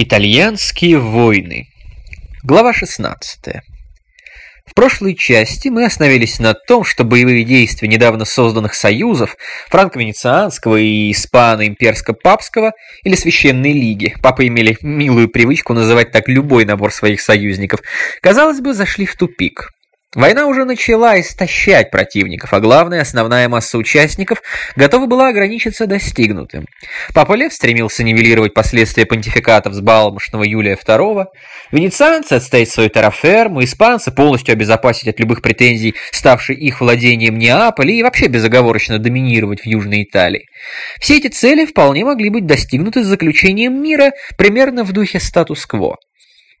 Итальянские войны. Глава 16. В прошлой части мы остановились на том, что боевые действия недавно созданных союзов франко-венецианского и испано-имперско-папского или Священной Лиги, папы имели милую привычку называть так любой набор своих союзников, казалось бы, зашли в тупик. Война уже начала истощать противников, а главное, основная масса участников готова была ограничиться достигнутым. Папа Лев стремился нивелировать последствия понтификатов с балмошного Юлия II, венецианцы отстоять свою терраферму, испанцы полностью обезопасить от любых претензий, ставший их владением Неаполя и вообще безоговорочно доминировать в Южной Италии. Все эти цели вполне могли быть достигнуты с заключением мира примерно в духе статус-кво.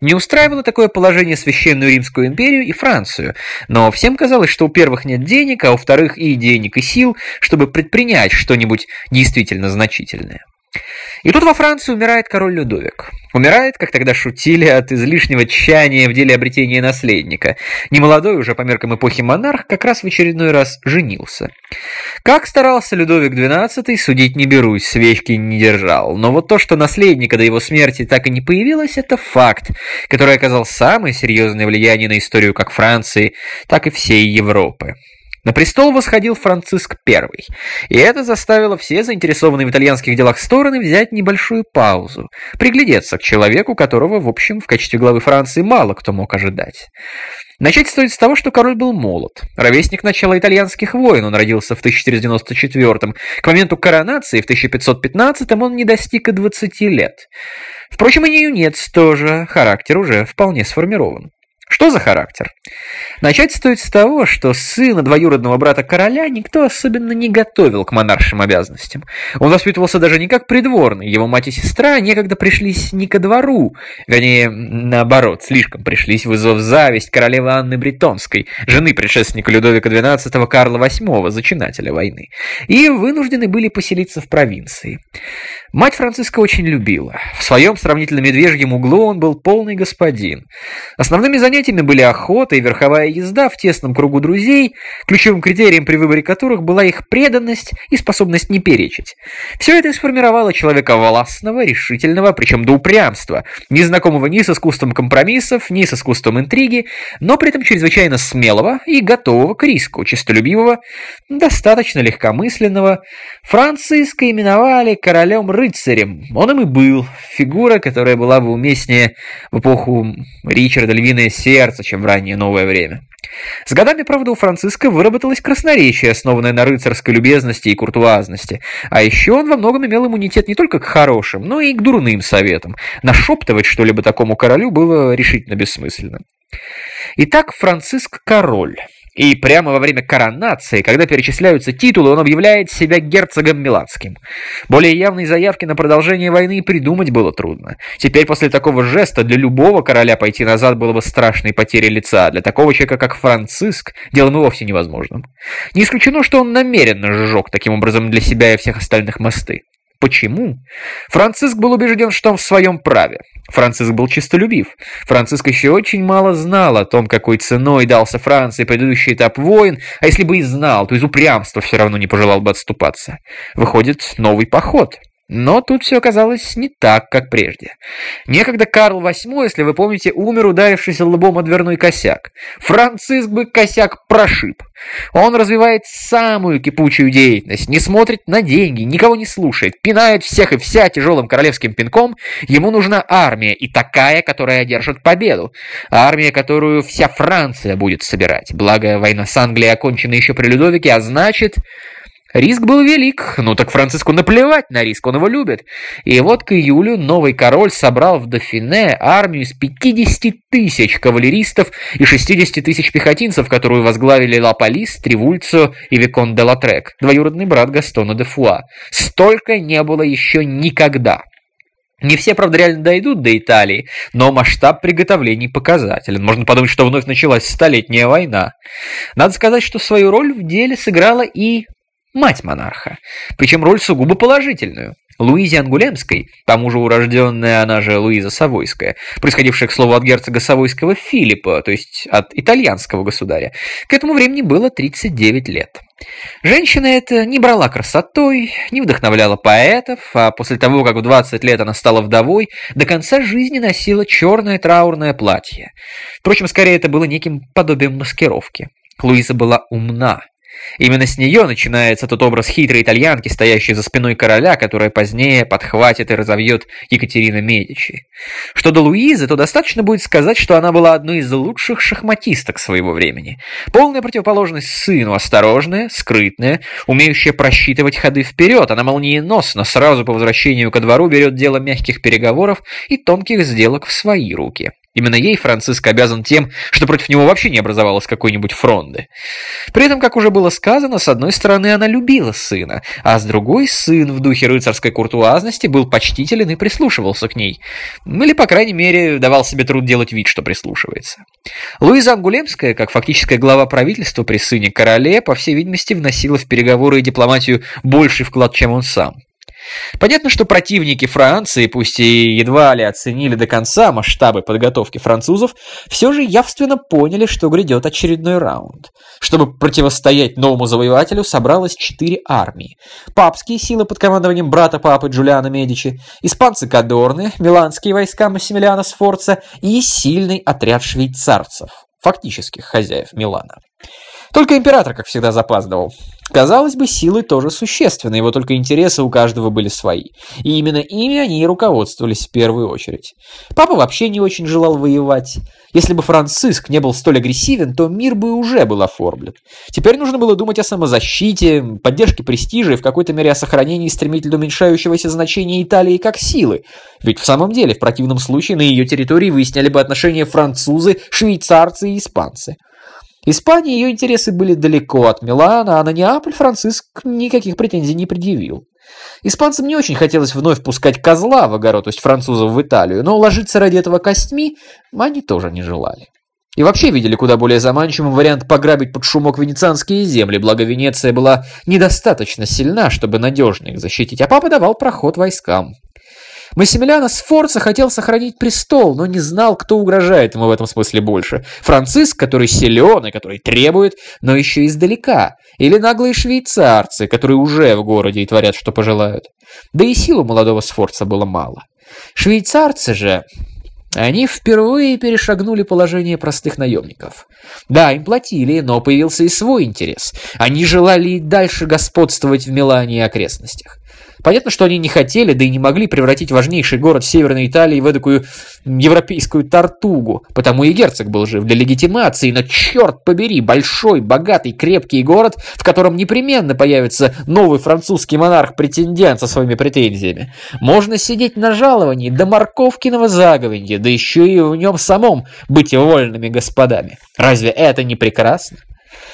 Не устраивало такое положение Священную Римскую империю и Францию, но всем казалось, что у первых нет денег, а у вторых и денег, и сил, чтобы предпринять что-нибудь действительно значительное. И тут во Франции умирает король Людовик. Умирает, как тогда шутили, от излишнего тщания в деле обретения наследника. Немолодой уже по меркам эпохи монарх как раз в очередной раз женился. Как старался Людовик XII, судить не берусь, свечки не держал. Но вот то, что наследника до его смерти так и не появилось, это факт, который оказал самое серьезное влияние на историю как Франции, так и всей Европы. На престол восходил Франциск I, и это заставило все заинтересованные в итальянских делах стороны взять небольшую паузу, приглядеться к человеку, которого, в общем, в качестве главы Франции мало кто мог ожидать. Начать стоит с того, что король был молод. Ровесник начала итальянских войн, он родился в 1494 К моменту коронации в 1515 он не достиг и 20 лет. Впрочем, и не юнец тоже, характер уже вполне сформирован. Что за характер? Начать стоит с того, что сына двоюродного брата короля никто особенно не готовил к монаршим обязанностям. Он воспитывался даже не как придворный, его мать и сестра некогда пришлись не ко двору, вернее, наоборот, слишком пришлись, вызвав зависть королевы Анны Бретонской, жены предшественника Людовика XII Карла VIII, зачинателя войны, и вынуждены были поселиться в провинции. Мать Франциска очень любила. В своем сравнительно медвежьем углу он был полный господин. Основными занятиями были охота и верховая езда в тесном кругу друзей, ключевым критерием при выборе которых была их преданность и способность не перечить. Все это сформировало человека властного, решительного, причем до упрямства, незнакомого ни с искусством компромиссов, ни с искусством интриги, но при этом чрезвычайно смелого и готового к риску, честолюбивого, достаточно легкомысленного. Франциска именовали королем рыцарем. Он им и был. Фигура, которая была бы уместнее в эпоху Ричарда Львиное Сердце, чем в раннее новое время. С годами, правда, у Франциска выработалось красноречие, основанное на рыцарской любезности и куртуазности. А еще он во многом имел иммунитет не только к хорошим, но и к дурным советам. Нашептывать что-либо такому королю было решительно бессмысленно. Итак, Франциск король. И прямо во время коронации, когда перечисляются титулы, он объявляет себя герцогом Миланским. Более явной заявки на продолжение войны придумать было трудно. Теперь после такого жеста для любого короля пойти назад было бы страшной потерей лица, для такого человека, как Франциск, делом и вовсе невозможным. Не исключено, что он намеренно сжег таким образом для себя и всех остальных мосты. Почему? Франциск был убежден, что он в своем праве. Франциск был чистолюбив. Франциск еще очень мало знал о том, какой ценой дался Франции предыдущий этап войн, а если бы и знал, то из упрямства все равно не пожелал бы отступаться. Выходит, новый поход. Но тут все оказалось не так, как прежде. Некогда Карл VIII, если вы помните, умер, ударившись лбом о дверной косяк. Франциск бы косяк прошиб. Он развивает самую кипучую деятельность, не смотрит на деньги, никого не слушает, пинает всех и вся тяжелым королевским пинком. Ему нужна армия, и такая, которая одержит победу. Армия, которую вся Франция будет собирать. Благо, война с Англией окончена еще при Людовике, а значит... Риск был велик, ну так Франциску наплевать на риск, он его любит. И вот к июлю новый король собрал в Дофине армию из 50 тысяч кавалеристов и 60 тысяч пехотинцев, которую возглавили Лапалис, Тривульцо и Викон де Латрек, двоюродный брат Гастона де Фуа. Столько не было еще никогда. Не все, правда, реально дойдут до Италии, но масштаб приготовлений показателен. Можно подумать, что вновь началась столетняя война. Надо сказать, что свою роль в деле сыграла и мать монарха, причем роль сугубо положительную. Луизе Ангулемской, тому же урожденная она же Луиза Савойская, происходившая, к слову, от герцога Савойского Филиппа, то есть от итальянского государя, к этому времени было 39 лет. Женщина эта не брала красотой, не вдохновляла поэтов, а после того, как в 20 лет она стала вдовой, до конца жизни носила черное траурное платье. Впрочем, скорее это было неким подобием маскировки. Луиза была умна, Именно с нее начинается тот образ хитрой итальянки, стоящей за спиной короля, которая позднее подхватит и разовьет Екатерина Медичи. Что до Луизы, то достаточно будет сказать, что она была одной из лучших шахматисток своего времени. Полная противоположность сыну, осторожная, скрытная, умеющая просчитывать ходы вперед. Она молниеносно, сразу по возвращению ко двору берет дело мягких переговоров и тонких сделок в свои руки. Именно ей Франциск обязан тем, что против него вообще не образовалось какой-нибудь фронды. При этом, как уже было сказано, с одной стороны она любила сына, а с другой сын в духе рыцарской куртуазности был почтителен и прислушивался к ней. Или, по крайней мере, давал себе труд делать вид, что прислушивается. Луиза Ангулемская, как фактическая глава правительства при сыне короле, по всей видимости, вносила в переговоры и дипломатию больший вклад, чем он сам. Понятно, что противники Франции, пусть и едва ли оценили до конца масштабы подготовки французов, все же явственно поняли, что грядет очередной раунд. Чтобы противостоять новому завоевателю, собралось четыре армии. Папские силы под командованием брата папы Джулиана Медичи, испанцы Кадорны, миланские войска Массимилиана Сфорца и сильный отряд швейцарцев, фактических хозяев Милана. Только император, как всегда, запаздывал. Казалось бы, силы тоже существенны, его только интересы у каждого были свои. И именно ими они и руководствовались в первую очередь. Папа вообще не очень желал воевать. Если бы Франциск не был столь агрессивен, то мир бы уже был оформлен. Теперь нужно было думать о самозащите, поддержке престижа и в какой-то мере о сохранении стремительно уменьшающегося значения Италии как силы. Ведь в самом деле, в противном случае на ее территории выясняли бы отношения французы, швейцарцы и испанцы. Испания ее интересы были далеко от Милана, а на Неаполь Франциск никаких претензий не предъявил. Испанцам не очень хотелось вновь пускать козла в огород, то есть французов в Италию, но ложиться ради этого костьми они тоже не желали. И вообще видели куда более заманчивым вариант пограбить под шумок венецианские земли, благо Венеция была недостаточно сильна, чтобы надежно их защитить, а папа давал проход войскам. Массимилиано Сфорца хотел сохранить престол, но не знал, кто угрожает ему в этом смысле больше. Франциск, который силен и который требует, но еще издалека. Или наглые швейцарцы, которые уже в городе и творят, что пожелают. Да и сил молодого Сфорца было мало. Швейцарцы же... Они впервые перешагнули положение простых наемников. Да, им платили, но появился и свой интерес. Они желали и дальше господствовать в Милане и окрестностях. Понятно, что они не хотели, да и не могли превратить важнейший город Северной Италии в эдакую европейскую тартугу, потому и герцог был жив для легитимации, но черт побери, большой, богатый, крепкий город, в котором непременно появится новый французский монарх-претендент со своими претензиями. Можно сидеть на жаловании до морковкиного заговенья, да еще и в нем самом быть вольными господами. Разве это не прекрасно?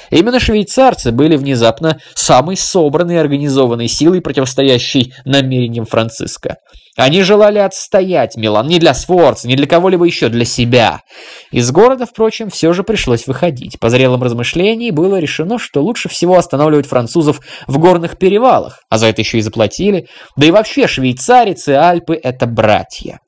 Именно швейцарцы были внезапно самой собранной и организованной силой, противостоящей намерениям Франциска. Они желали отстоять Милан не для Сфорца, не для кого-либо еще, для себя. Из города, впрочем, все же пришлось выходить. По зрелым размышлениям было решено, что лучше всего останавливать французов в горных перевалах, а за это еще и заплатили. Да и вообще швейцарец и Альпы – это братья.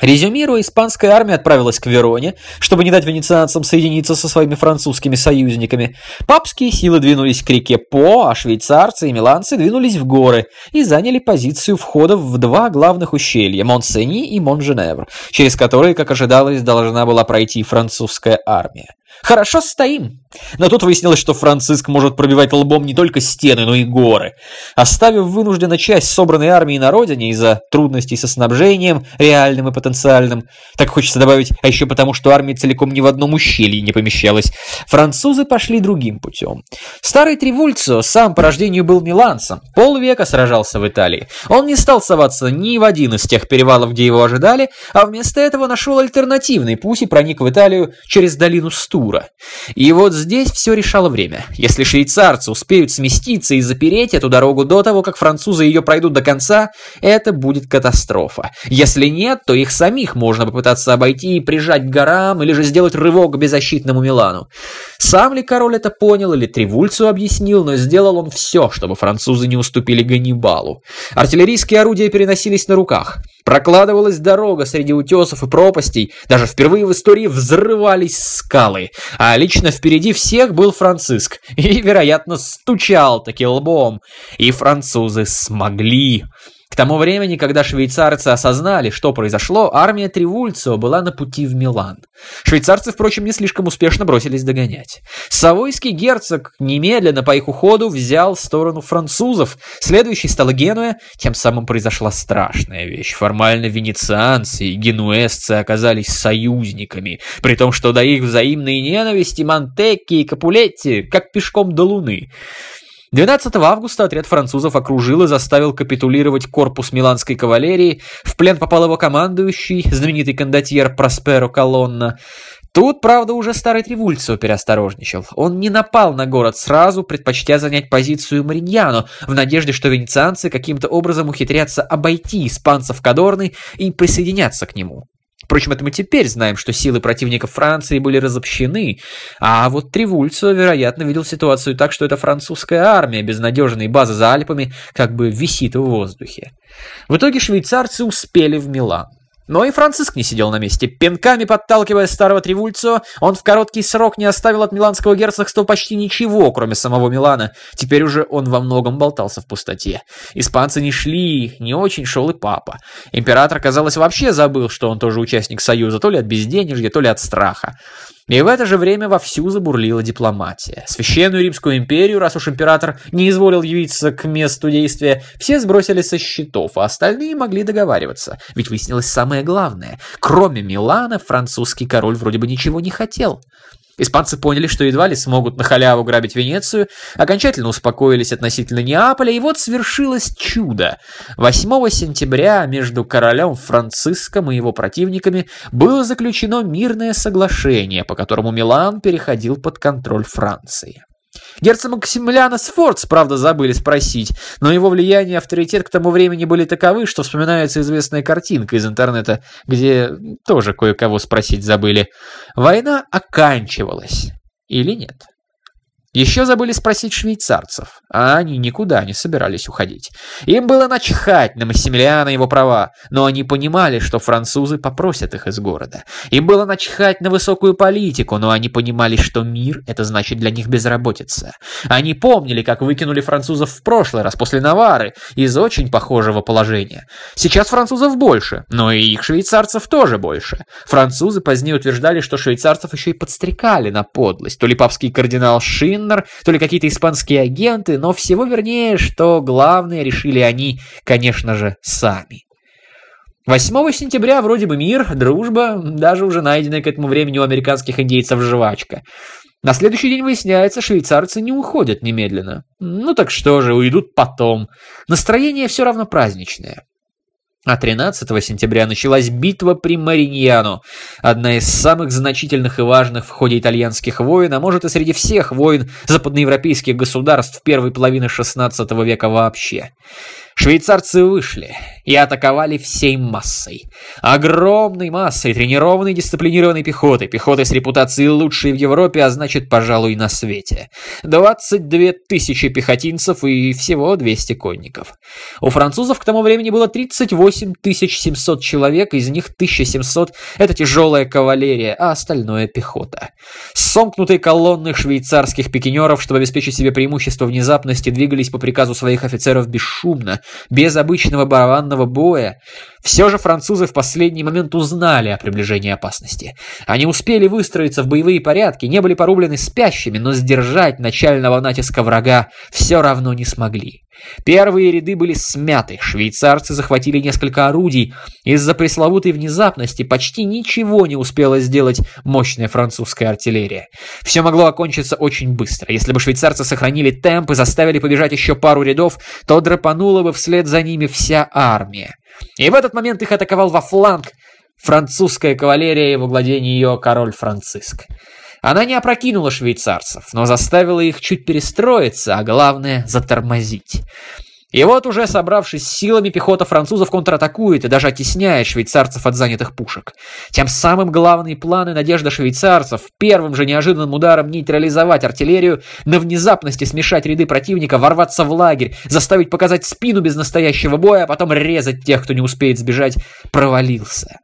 Резюмируя, испанская армия отправилась к Вероне, чтобы не дать венецианцам соединиться со своими французскими союзниками. Папские силы двинулись к реке По, а швейцарцы и миланцы двинулись в горы и заняли позицию входов в два главных ущелья – Монсени и Монженевр, через которые, как ожидалось, должна была пройти французская армия. Хорошо стоим. Но тут выяснилось, что Франциск может пробивать лбом не только стены, но и горы. Оставив вынужденно часть собранной армии на родине из-за трудностей со снабжением, реальным и потенциальным, так хочется добавить, а еще потому, что армия целиком ни в одном ущелье не помещалась, французы пошли другим путем. Старый Тривульцо сам по рождению был миланцем, полвека сражался в Италии. Он не стал соваться ни в один из тех перевалов, где его ожидали, а вместо этого нашел альтернативный путь и проник в Италию через долину Стура. И вот здесь все решало время. Если швейцарцы успеют сместиться и запереть эту дорогу до того, как французы ее пройдут до конца, это будет катастрофа. Если нет, то их самих можно попытаться обойти и прижать к горам, или же сделать рывок к беззащитному Милану. Сам ли король это понял или Тревульцу объяснил, но сделал он все, чтобы французы не уступили Ганнибалу. Артиллерийские орудия переносились на руках. Прокладывалась дорога среди утесов и пропастей, даже впервые в истории взрывались скалы. А лично впереди всех был Франциск, и, вероятно, стучал таки лбом. И французы смогли. К тому времени, когда швейцарцы осознали, что произошло, армия Тривульцио была на пути в Милан. Швейцарцы, впрочем, не слишком успешно бросились догонять. Савойский герцог немедленно по их уходу взял сторону французов. Следующей стала Генуя, тем самым произошла страшная вещь. Формально венецианцы и генуэзцы оказались союзниками, при том, что до их взаимной ненависти Монтекки и Капулетти как пешком до Луны. 12 августа отряд французов окружил и заставил капитулировать корпус миланской кавалерии. В плен попал его командующий, знаменитый кондотьер Просперо Колонна. Тут, правда, уже старый Тревульцио переосторожничал. Он не напал на город сразу, предпочтя занять позицию Мариньяно, в надежде, что венецианцы каким-то образом ухитрятся обойти испанцев Кадорны и присоединяться к нему. Впрочем, это мы теперь знаем, что силы противников Франции были разобщены, а вот Тревульцо, вероятно, видел ситуацию так, что эта французская армия без надежной базы за Альпами как бы висит в воздухе. В итоге швейцарцы успели в Милан. Но и Франциск не сидел на месте. Пинками подталкивая старого Тривульцо, он в короткий срок не оставил от миланского герцогства почти ничего, кроме самого Милана. Теперь уже он во многом болтался в пустоте. Испанцы не шли, не очень шел и папа. Император, казалось, вообще забыл, что он тоже участник Союза, то ли от безденежья, то ли от страха. И в это же время вовсю забурлила дипломатия. Священную Римскую империю, раз уж император не изволил явиться к месту действия, все сбросили со счетов, а остальные могли договариваться. Ведь выяснилось самое главное. Кроме Милана, французский король вроде бы ничего не хотел. Испанцы поняли, что едва ли смогут на халяву грабить Венецию, окончательно успокоились относительно Неаполя, и вот свершилось чудо. 8 сентября между королем Франциском и его противниками было заключено мирное соглашение, по которому Милан переходил под контроль Франции. Герцог Максимилиана Сфорц, правда, забыли спросить, но его влияние и авторитет к тому времени были таковы, что вспоминается известная картинка из интернета, где тоже кое-кого спросить забыли. Война оканчивалась или нет? Еще забыли спросить швейцарцев, а они никуда не собирались уходить. Им было начхать на Массимилиана и его права, но они понимали, что французы попросят их из города. Им было начхать на высокую политику, но они понимали, что мир – это значит для них безработица. Они помнили, как выкинули французов в прошлый раз после Навары из очень похожего положения. Сейчас французов больше, но и их швейцарцев тоже больше. Французы позднее утверждали, что швейцарцев еще и подстрекали на подлость. То ли папский кардинал Шин, Киннер, то ли какие-то испанские агенты, но всего вернее, что главное решили они, конечно же, сами. 8 сентября вроде бы мир, дружба, даже уже найденная к этому времени у американских индейцев жвачка. На следующий день выясняется, швейцарцы не уходят немедленно. Ну так что же, уйдут потом. Настроение все равно праздничное. А 13 сентября началась битва при Мариньяно, одна из самых значительных и важных в ходе итальянских войн, а может и среди всех войн западноевропейских государств первой половины XVI века вообще. Швейцарцы вышли и атаковали всей массой. Огромной массой тренированной дисциплинированной пехоты, пехоты с репутацией лучшей в Европе, а значит, пожалуй, на свете. 22 тысячи пехотинцев и всего 200 конников. У французов к тому времени было 38 700 человек, из них 1700 — это тяжелая кавалерия, а остальное — пехота. Сомкнутые колонны швейцарских пикинеров, чтобы обеспечить себе преимущество внезапности, двигались по приказу своих офицеров бесшумно, без обычного барабанного боя. Все же французы в последний момент узнали о приближении опасности. Они успели выстроиться в боевые порядки, не были порублены спящими, но сдержать начального натиска врага все равно не смогли. Первые ряды были смяты, швейцарцы захватили несколько орудий. Из-за пресловутой внезапности почти ничего не успела сделать мощная французская артиллерия. Все могло окончиться очень быстро. Если бы швейцарцы сохранили темп и заставили побежать еще пару рядов, то драпанула бы вслед за ними вся армия. И в этот момент их атаковал во фланг французская кавалерия и во владении ее король Франциск. Она не опрокинула швейцарцев, но заставила их чуть перестроиться, а главное – затормозить. И вот уже собравшись силами, пехота французов контратакует и даже оттесняет швейцарцев от занятых пушек. Тем самым главные планы надежда швейцарцев первым же неожиданным ударом нейтрализовать артиллерию, на внезапности смешать ряды противника, ворваться в лагерь, заставить показать спину без настоящего боя, а потом резать тех, кто не успеет сбежать, провалился.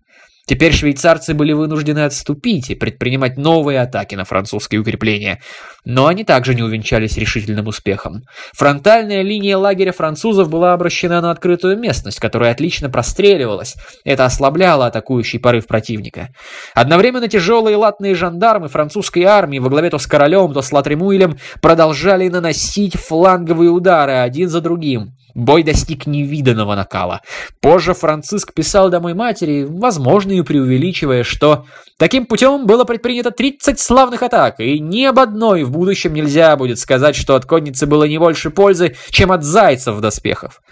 Теперь швейцарцы были вынуждены отступить и предпринимать новые атаки на французские укрепления. Но они также не увенчались решительным успехом. Фронтальная линия лагеря французов была обращена на открытую местность, которая отлично простреливалась. Это ослабляло атакующий порыв противника. Одновременно тяжелые латные жандармы французской армии во главе то с королем, то с Латремуилем продолжали наносить фланговые удары один за другим. Бой достиг невиданного накала. Позже Франциск писал домой матери, возможно, и преувеличивая, что таким путем было предпринято 30 славных атак, и ни об одной в будущем нельзя будет сказать, что от конницы было не больше пользы, чем от зайцев в доспехах.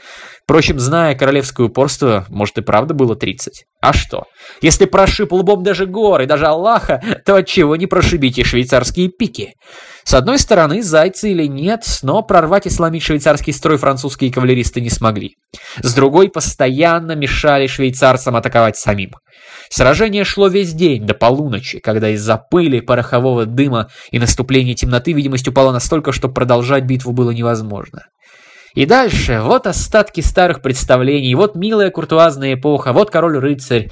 Впрочем, зная королевское упорство, может и правда было 30. А что? Если прошиб лбом даже горы, даже Аллаха, то отчего не прошибите швейцарские пики? С одной стороны, зайцы или нет, но прорвать и сломить швейцарский строй французские кавалеристы не смогли. С другой, постоянно мешали швейцарцам атаковать самим. Сражение шло весь день, до полуночи, когда из-за пыли, порохового дыма и наступления темноты видимость упала настолько, что продолжать битву было невозможно. И дальше, вот остатки старых представлений, вот милая куртуазная эпоха, вот король-рыцарь.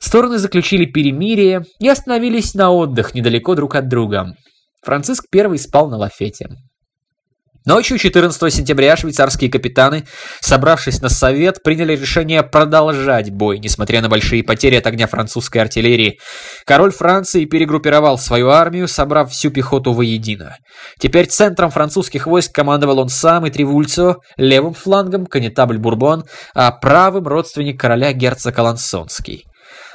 Стороны заключили перемирие и остановились на отдых недалеко друг от друга. Франциск I спал на лафете. Ночью 14 сентября швейцарские капитаны, собравшись на совет, приняли решение продолжать бой, несмотря на большие потери от огня французской артиллерии. Король Франции перегруппировал свою армию, собрав всю пехоту воедино. Теперь центром французских войск командовал он сам и Тривульцо, левым флангом конетабль Бурбон, а правым родственник короля герцог Алансонский.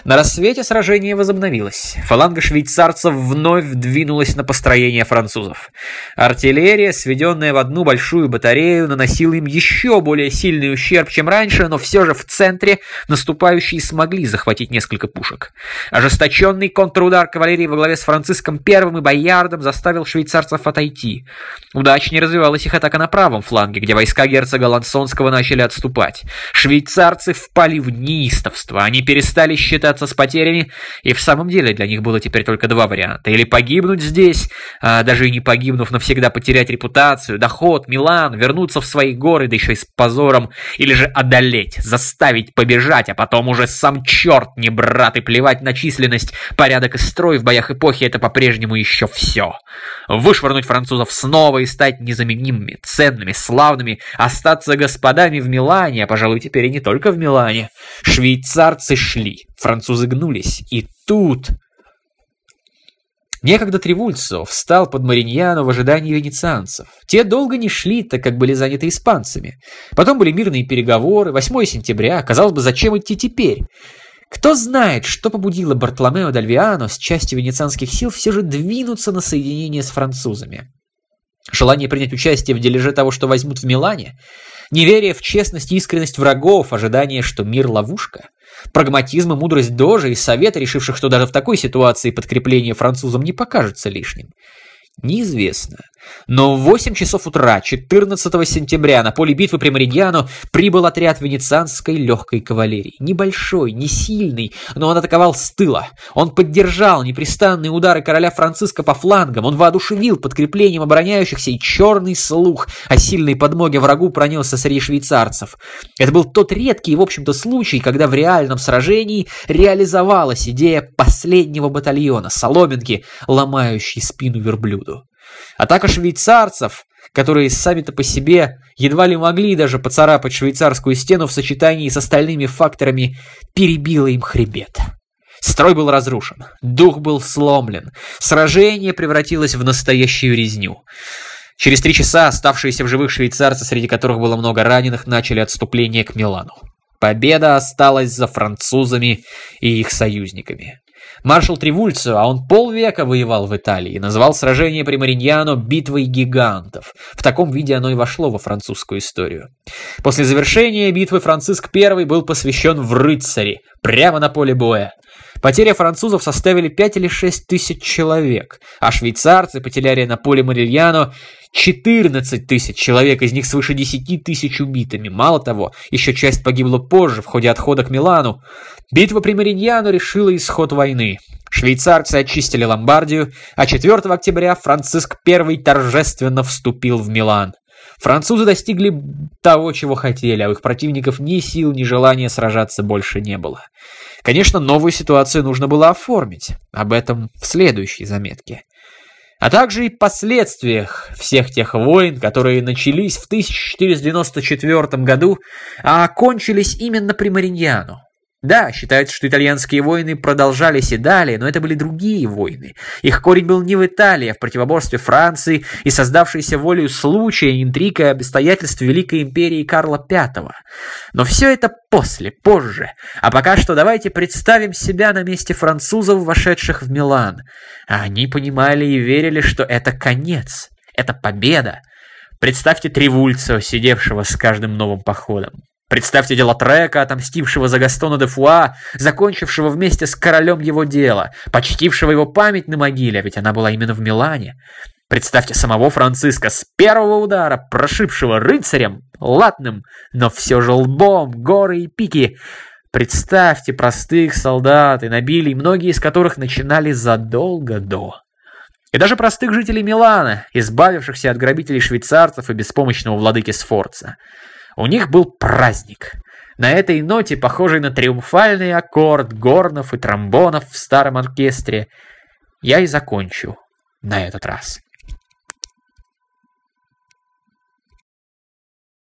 На рассвете сражение возобновилось. Фаланга швейцарцев вновь двинулась на построение французов. Артиллерия, сведенная в одну большую батарею, наносила им еще более сильный ущерб, чем раньше, но все же в центре наступающие смогли захватить несколько пушек. Ожесточенный контрудар кавалерии во главе с Франциском I и Боярдом заставил швейцарцев отойти. Удачнее развивалась их атака на правом фланге, где войска герцога Лансонского начали отступать. Швейцарцы впали в неистовство, они перестали считать считаться с потерями, и в самом деле для них было теперь только два варианта. Или погибнуть здесь, а даже и не погибнув, навсегда потерять репутацию, доход, Милан, вернуться в свои горы, да еще и с позором, или же одолеть, заставить побежать, а потом уже сам черт не брат и плевать на численность, порядок и строй в боях эпохи это по-прежнему еще все. Вышвырнуть французов снова и стать незаменимыми, ценными, славными, остаться господами в Милане, а пожалуй теперь и не только в Милане. Швейцарцы шли, Французы гнулись. И тут... Некогда Тревульцо встал под Мариньяно в ожидании венецианцев. Те долго не шли, так как были заняты испанцами. Потом были мирные переговоры, 8 сентября. Казалось бы, зачем идти теперь? Кто знает, что побудило Бартоломео Дальвиано с частью венецианских сил все же двинуться на соединение с французами. Желание принять участие в дележе того, что возьмут в Милане? Неверие в честность и искренность врагов, ожидание, что мир – ловушка? Прагматизм и мудрость Дожа и Совета, решивших, что даже в такой ситуации подкрепление французам не покажется лишним. Неизвестно. Но в 8 часов утра 14 сентября на поле битвы при Мариньяно прибыл отряд венецианской легкой кавалерии. Небольшой, не сильный, но он атаковал с тыла. Он поддержал непрестанные удары короля Франциска по флангам, он воодушевил подкреплением обороняющихся, и черный слух о сильной подмоге врагу пронесся среди швейцарцев. Это был тот редкий, в общем-то, случай, когда в реальном сражении реализовалась идея последнего батальона, соломинки, ломающей спину верблюду. Атака швейцарцев, которые сами-то по себе едва ли могли даже поцарапать швейцарскую стену в сочетании с остальными факторами, перебила им хребет. Строй был разрушен, дух был сломлен, сражение превратилось в настоящую резню. Через три часа оставшиеся в живых швейцарцы, среди которых было много раненых, начали отступление к Милану. Победа осталась за французами и их союзниками. Маршал Тривульцо, а он полвека воевал в Италии, назвал сражение при Мариньяно «битвой гигантов». В таком виде оно и вошло во французскую историю. После завершения битвы Франциск I был посвящен в рыцари, прямо на поле боя. Потери французов составили 5 или 6 тысяч человек, а швейцарцы потеряли на поле Марильяно 14 тысяч человек, из них свыше 10 тысяч убитыми. Мало того, еще часть погибла позже, в ходе отхода к Милану. Битва при Мариньяно решила исход войны. Швейцарцы очистили Ломбардию, а 4 октября Франциск I торжественно вступил в Милан. Французы достигли того, чего хотели, а у их противников ни сил, ни желания сражаться больше не было. Конечно, новую ситуацию нужно было оформить. Об этом в следующей заметке. А также и последствиях всех тех войн, которые начались в 1494 году, а окончились именно при Мариньяно. Да, считается, что итальянские войны продолжались и далее, но это были другие войны. Их корень был не в Италии, а в противоборстве Франции и создавшейся волею случая, интриг и обстоятельств Великой империи Карла V. Но все это после, позже. А пока что давайте представим себя на месте французов, вошедших в Милан. А они понимали и верили, что это конец, это победа. Представьте Тревульцо, сидевшего с каждым новым походом. Представьте дело Трека, отомстившего за Гастона де Фуа, закончившего вместе с королем его дело, почтившего его память на могиле, ведь она была именно в Милане. Представьте самого Франциска с первого удара, прошибшего рыцарем, латным, но все же лбом, горы и пики. Представьте простых солдат и набилий, многие из которых начинали задолго до. И даже простых жителей Милана, избавившихся от грабителей швейцарцев и беспомощного владыки Сфорца. У них был праздник. На этой ноте, похожей на триумфальный аккорд горнов и тромбонов в старом оркестре, я и закончу на этот раз.